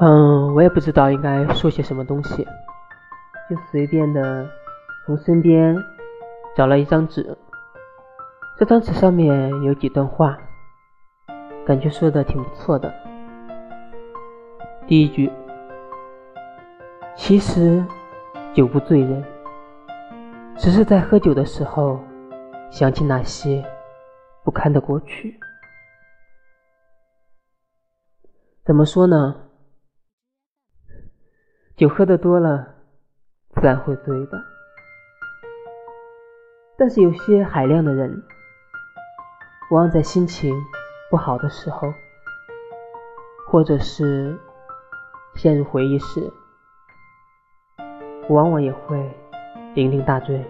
嗯，我也不知道应该说些什么东西，就随便的从身边找了一张纸，这张纸上面有几段话，感觉说的挺不错的。第一句，其实酒不醉人，只是在喝酒的时候想起那些不堪的过去。怎么说呢？酒喝的多了，自然会醉的。但是有些海量的人，往往在心情不好的时候，或者是陷入回忆时，往往也会酩酊大醉。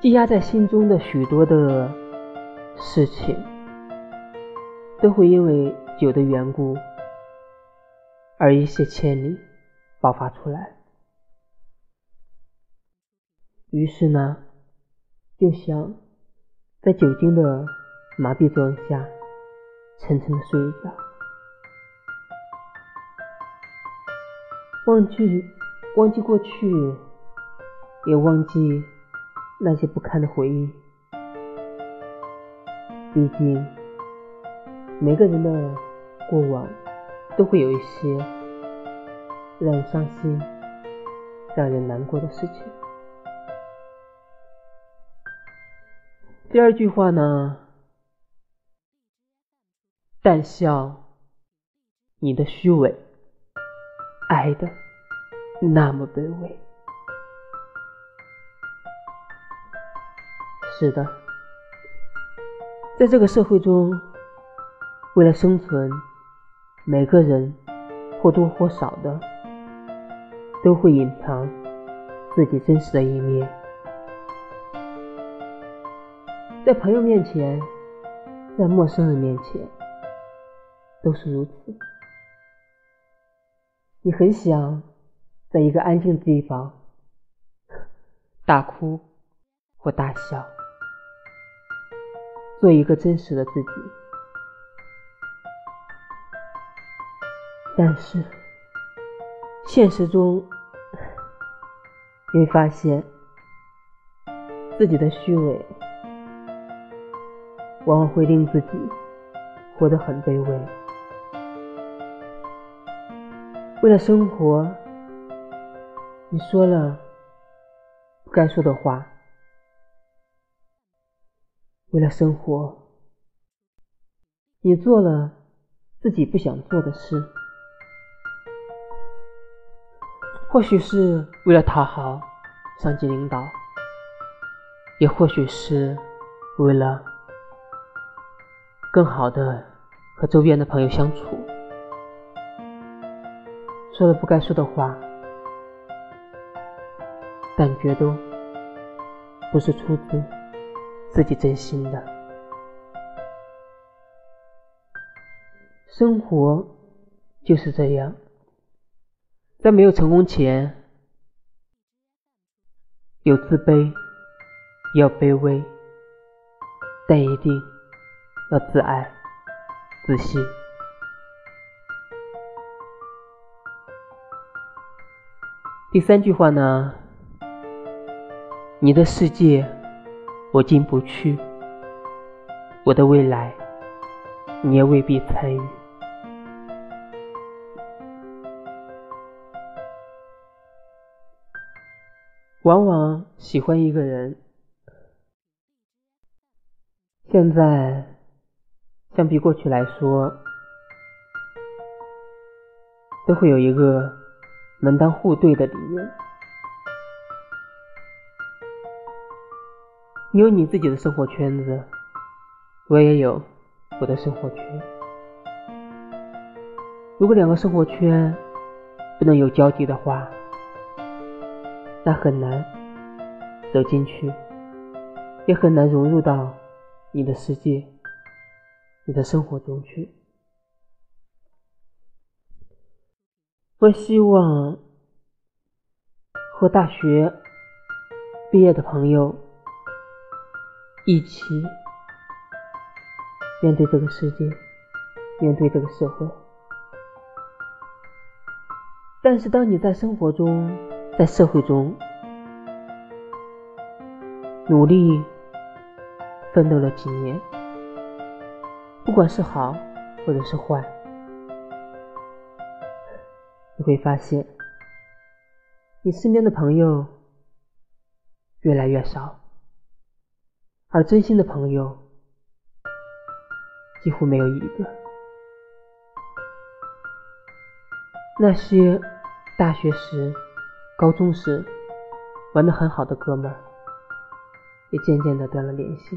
积压在心中的许多的事情，都会因为酒的缘故。而一泻千里，爆发出来。于是呢，就想在酒精的麻痹作用下，沉沉的睡一觉，忘记忘记过去，也忘记那些不堪的回忆。毕竟，每个人的过往。都会有一些让人伤心、让人难过的事情。第二句话呢？但笑你的虚伪，爱的那么卑微。是的，在这个社会中，为了生存。每个人或多或少的都会隐藏自己真实的一面，在朋友面前，在陌生人面前都是如此。你很想在一个安静的地方 大哭或大笑，做一个真实的自己。但是，现实中，你会发现自己的虚伪，往往会令自己活得很卑微。为了生活，你说了不该说的话；为了生活，你做了自己不想做的事。或许是为了讨好上级领导，也或许是为了更好的和周边的朋友相处，说了不该说的话，但觉都不是出自自己真心的。生活就是这样。在没有成功前，有自卑，要卑微，但一定要自爱、自信。第三句话呢？你的世界我进不去，我的未来你也未必参与。往往喜欢一个人，现在相比过去来说，都会有一个门当户对的理念。你有你自己的生活圈子，我也有我的生活圈。如果两个生活圈不能有交集的话，那很难走进去，也很难融入到你的世界、你的生活中去。我希望和大学毕业的朋友一起面对这个世界，面对这个社会。但是当你在生活中，在社会中努力奋斗了几年，不管是好或者是坏，你会发现，你身边的朋友越来越少，而真心的朋友几乎没有一个。那些大学时、高中时玩的很好的哥们儿，也渐渐的断了联系。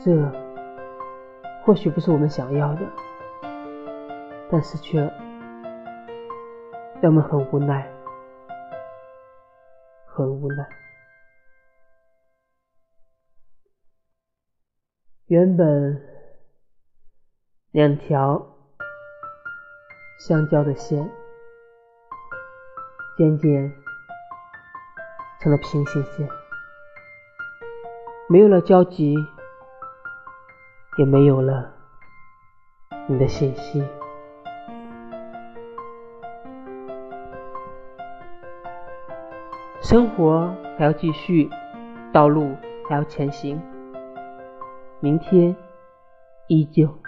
这或许不是我们想要的，但是却让我们很无奈，很无奈。原本两条相交的线，渐渐成了平行线，没有了交集。也没有了你的信息。生活还要继续，道路还要前行，明天依旧。